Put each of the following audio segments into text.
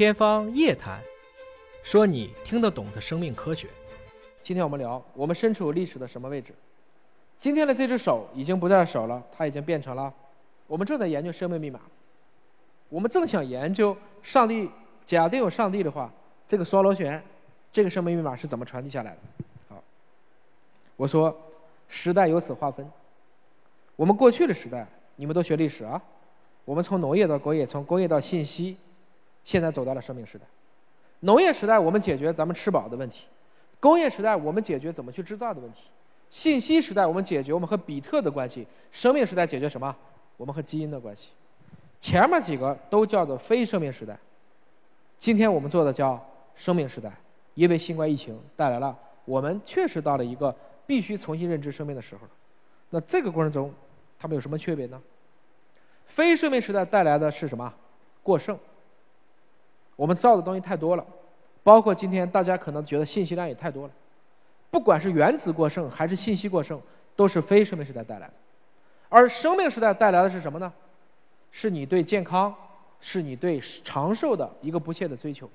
天方夜谭，说你听得懂的生命科学。今天我们聊，我们身处历史的什么位置？今天的这只手已经不在手了，它已经变成了。我们正在研究生命密码。我们正想研究上帝，假定有上帝的话，这个双螺旋，这个生命密码是怎么传递下来的？好，我说时代由此划分。我们过去的时代，你们都学历史啊。我们从农业到工业，从工业到信息，现在走到了生命时代。农业时代，我们解决咱们吃饱的问题；工业时代，我们解决怎么去制造的问题；信息时代，我们解决我们和比特的关系；生命时代，解决什么？我们和基因的关系。前面几个都叫做非生命时代。今天我们做的叫生命时代，因为新冠疫情带来了我们确实到了一个必须重新认知生命的时候。那这个过程中，他们有什么区别呢？非生命时代带来的是什么？过剩。我们造的东西太多了，包括今天大家可能觉得信息量也太多了。不管是原子过剩还是信息过剩，都是非生命时代带来的。而生命时代带来的是什么呢？是你对健康，是你对长寿的一个不懈的追求。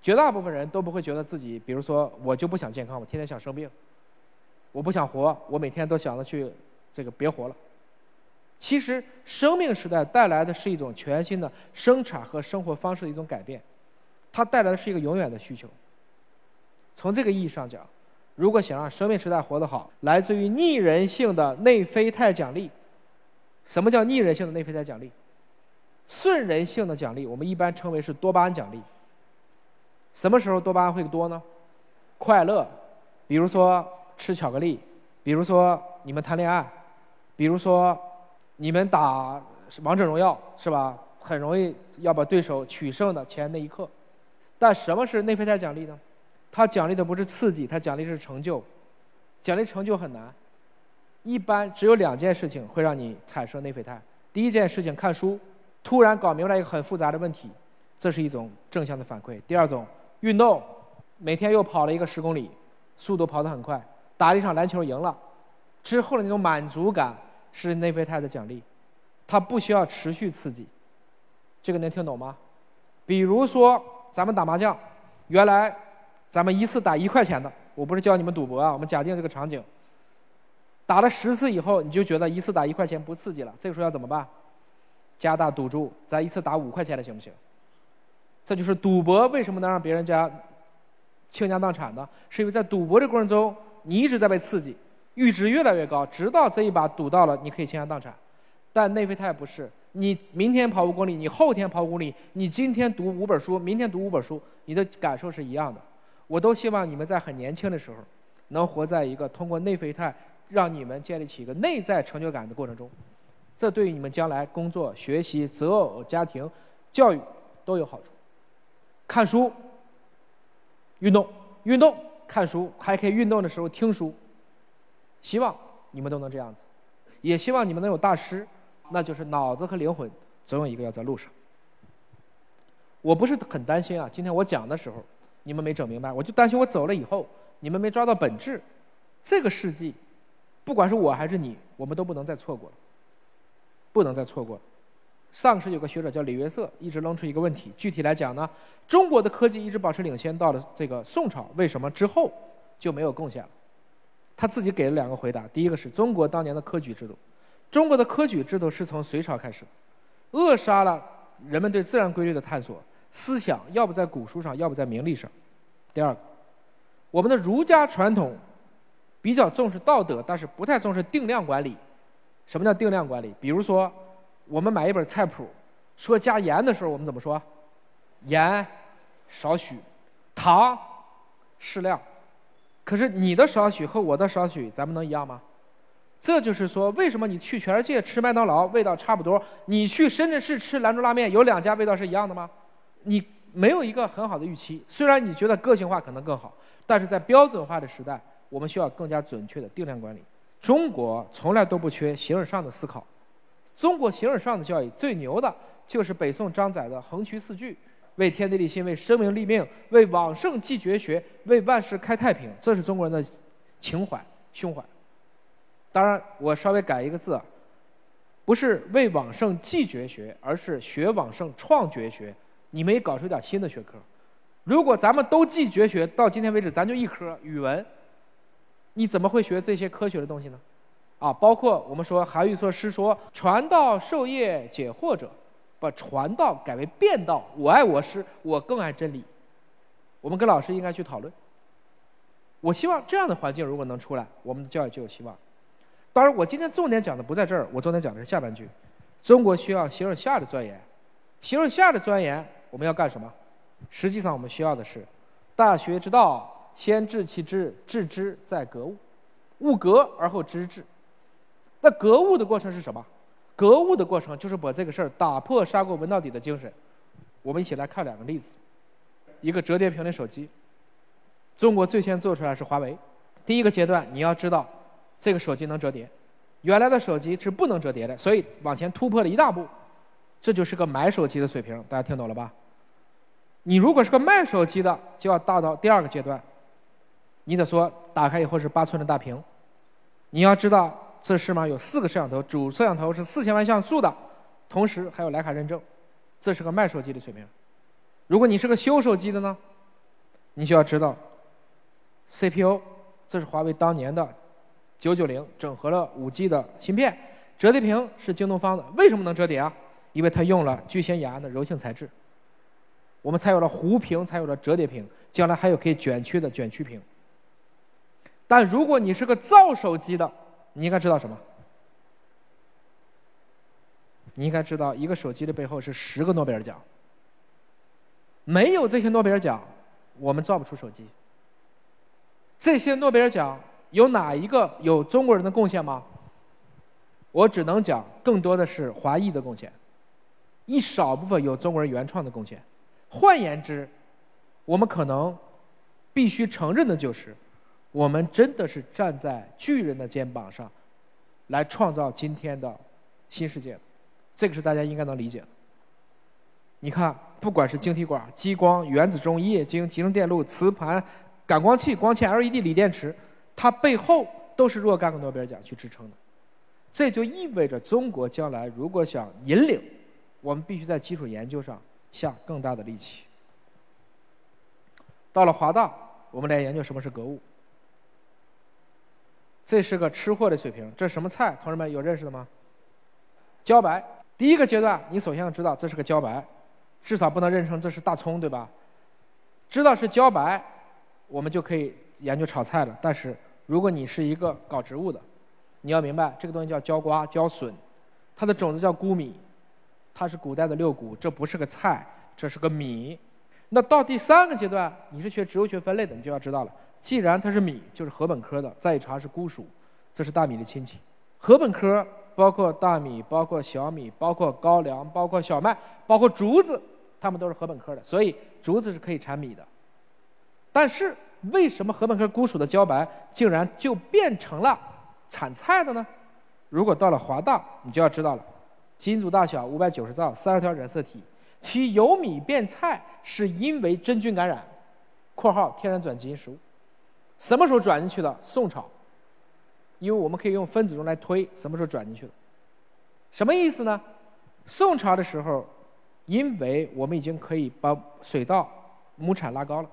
绝大部分人都不会觉得自己，比如说我就不想健康，我天天想生病，我不想活，我每天都想着去这个别活了。其实，生命时代带来的是一种全新的生产和生活方式的一种改变，它带来的是一个永远的需求。从这个意义上讲，如果想让生命时代活得好，来自于逆人性的内啡肽奖励。什么叫逆人性的内啡肽奖励？顺人性的奖励，我们一般称为是多巴胺奖励。什么时候多巴胺会多呢？快乐，比如说吃巧克力，比如说你们谈恋爱，比如说。你们打王者荣耀是吧？很容易要把对手取胜的前那一刻，但什么是内啡肽奖励呢？它奖励的不是刺激，它奖励是成就。奖励成就很难，一般只有两件事情会让你产生内啡肽。第一件事情看书，突然搞明白一个很复杂的问题，这是一种正向的反馈。第二种运动，每天又跑了一个十公里，速度跑得很快，打了一场篮球赢了，之后的那种满足感。是内啡肽的奖励，它不需要持续刺激，这个能听懂吗？比如说咱们打麻将，原来咱们一次打一块钱的，我不是教你们赌博啊，我们假定这个场景，打了十次以后，你就觉得一次打一块钱不刺激了，这个时候要怎么办？加大赌注，咱一次打五块钱的行不行？这就是赌博为什么能让别人家倾家荡产呢？是因为在赌博的过程中，你一直在被刺激。阈值越来越高，直到这一把赌到了，你可以倾家荡产。但内啡肽不是，你明天跑五公里，你后天跑五公里，你今天读五本书，明天读五本书，你的感受是一样的。我都希望你们在很年轻的时候，能活在一个通过内啡肽让你们建立起一个内在成就感的过程中。这对于你们将来工作、学习、择偶、家庭、教育都有好处。看书、运动、运动、看书，还可以运动的时候听书。希望你们都能这样子，也希望你们能有大师，那就是脑子和灵魂总有一个要在路上。我不是很担心啊，今天我讲的时候你们没整明白，我就担心我走了以后你们没抓到本质。这个世纪，不管是我还是你，我们都不能再错过了，不能再错过了。上世有个学者叫李约瑟，一直扔出一个问题，具体来讲呢，中国的科技一直保持领先到了这个宋朝，为什么之后就没有贡献了？他自己给了两个回答：第一个是中国当年的科举制度，中国的科举制度是从隋朝开始，扼杀了人们对自然规律的探索，思想要不在古书上，要不在名利上。第二个，我们的儒家传统比较重视道德，但是不太重视定量管理。什么叫定量管理？比如说，我们买一本菜谱，说加盐的时候，我们怎么说？盐少许，糖适量。可是你的少许和我的少许，咱们能一样吗？这就是说，为什么你去全世界吃麦当劳味道差不多，你去深圳市吃兰州拉面有两家味道是一样的吗？你没有一个很好的预期。虽然你觉得个性化可能更好，但是在标准化的时代，我们需要更加准确的定量管理。中国从来都不缺形而上的思考，中国形而上的教育最牛的就是北宋张载的横渠四句。为天地立心，为生民立命，为往圣继绝学，为万世开太平，这是中国人的情怀胸怀。当然，我稍微改一个字，不是为往圣继绝学，而是学往圣创绝学，你们也搞出点新的学科。如果咱们都继绝学，到今天为止咱就一科语文，你怎么会学这些科学的东西呢？啊，包括我们说韩愈说诗说“传道授业解惑者”，把传道改为辩道。我爱我师，我更爱真理。我们跟老师应该去讨论。我希望这样的环境如果能出来，我们的教育就有希望。当然，我今天重点讲的不在这儿，我重点讲的是下半句：中国需要形而下的钻研。形而下的钻研，我们要干什么？实际上，我们需要的是大学之道，先治其知，治之在格物，物格而后知至。那格物的过程是什么？格物的过程就是把这个事儿打破砂锅问到底的精神。我们一起来看两个例子：一个折叠屏的手机。中国最先做出来是华为。第一个阶段，你要知道，这个手机能折叠，原来的手机是不能折叠的，所以往前突破了一大步。这就是个买手机的水平，大家听懂了吧？你如果是个卖手机的，就要大到第二个阶段。你得说，打开以后是八寸的大屏，你要知道，这上面有四个摄像头，主摄像头是四千万像素的，同时还有徕卡认证，这是个卖手机的水平。如果你是个修手机的呢，你就要知道。CPU，这是华为当年的九九零，整合了五 G 的芯片。折叠屏是京东方的，为什么能折叠啊？因为它用了聚酰雅安的柔性材质。我们才有了弧屏，才有了折叠屏，将来还有可以卷曲的卷曲屏。但如果你是个造手机的，你应该知道什么？你应该知道，一个手机的背后是十个诺贝尔奖。没有这些诺贝尔奖，我们造不出手机。这些诺贝尔奖有哪一个有中国人的贡献吗？我只能讲，更多的是华裔的贡献，一少部分有中国人原创的贡献。换言之，我们可能必须承认的就是，我们真的是站在巨人的肩膀上，来创造今天的新世界。这个是大家应该能理解的。你看，不管是晶体管、激光、原子钟、液晶、集成电路、磁盘。感光器、光纤、LED、锂电池，它背后都是若干个诺贝尔奖去支撑的。这就意味着，中国将来如果想引领，我们必须在基础研究上下更大的力气。到了华大，我们来研究什么是格物。这是个吃货的水平，这是什么菜？同志们有认识的吗？茭白。第一个阶段，你首先要知道这是个茭白，至少不能认成这是大葱，对吧？知道是茭白。我们就可以研究炒菜了。但是，如果你是一个搞植物的，你要明白这个东西叫茭瓜、茭笋，它的种子叫菇米，它是古代的六谷，这不是个菜，这是个米。那到第三个阶段，你是学植物学分类的，你就要知道了。既然它是米，就是禾本科的，再一查是菇属，这是大米的亲戚。禾本科包括大米、包括小米、包括高粱、包括小麦、包括竹子，它们都是禾本科的，所以竹子是可以产米的。但是为什么禾本科菇属的茭白竟然就变成了产菜的呢？如果到了华大，你就要知道了，基因组大小五百九十兆，三十条染色体，其由米变菜是因为真菌感染（括号天然转基因食物）。什么时候转进去的？宋朝，因为我们可以用分子钟来推什么时候转进去的。什么意思呢？宋朝的时候，因为我们已经可以把水稻亩产拉高了。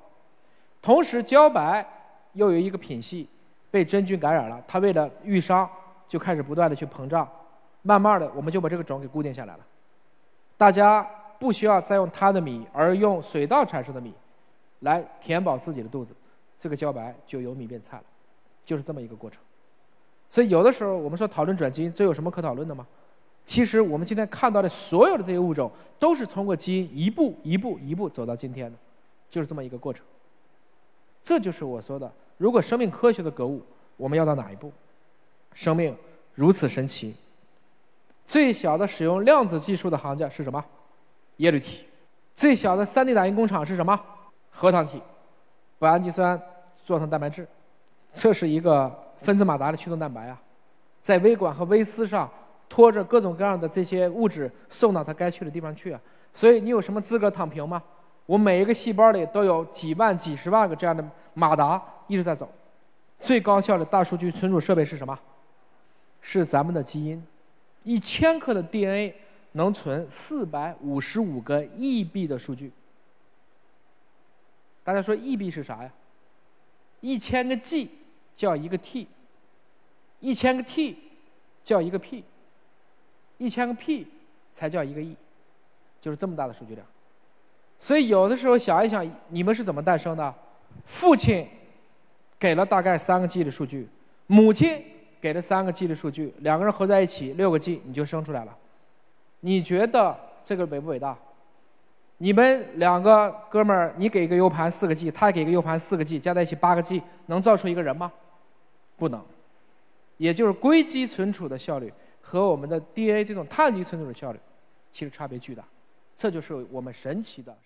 同时，茭白又有一个品系被真菌感染了，它为了愈伤，就开始不断的去膨胀，慢慢的，我们就把这个种给固定下来了。大家不需要再用它的米，而用水稻产生的米来填饱自己的肚子，这个茭白就由米变菜了，就是这么一个过程。所以，有的时候我们说讨论转基因，这有什么可讨论的吗？其实，我们今天看到的所有的这些物种，都是通过基因一步一步一步走到今天的，就是这么一个过程。这就是我说的，如果生命科学的格物，我们要到哪一步？生命如此神奇，最小的使用量子技术的行家是什么？叶绿体。最小的 3D 打印工厂是什么？核糖体，把氨基酸做成蛋白质。这是一个分子马达的驱动蛋白啊，在微管和微丝上拖着各种各样的这些物质送到它该去的地方去啊。所以你有什么资格躺平吗？我每一个细胞里都有几万、几十万个这样的马达一直在走。最高效的大数据存储设备是什么？是咱们的基因。一千克的 DNA 能存四百五十五个亿 B 的数据。大家说 E B 是啥呀？一千个 G 叫一个 T，一千个 T 叫一个 P，一千个 P 才叫一个 E，就是这么大的数据量。所以有的时候想一想，你们是怎么诞生的？父亲给了大概三个 G 的数据，母亲给了三个 G 的数据，两个人合在一起六个 G，你就生出来了。你觉得这个伟不伟大？你们两个哥们儿，你给一个 U 盘四个 G，他给一个 U 盘四个 G，加在一起八个 G，能造出一个人吗？不能。也就是硅基存储的效率和我们的 DNA 这种碳基存储的效率，其实差别巨大。这就是我们神奇的。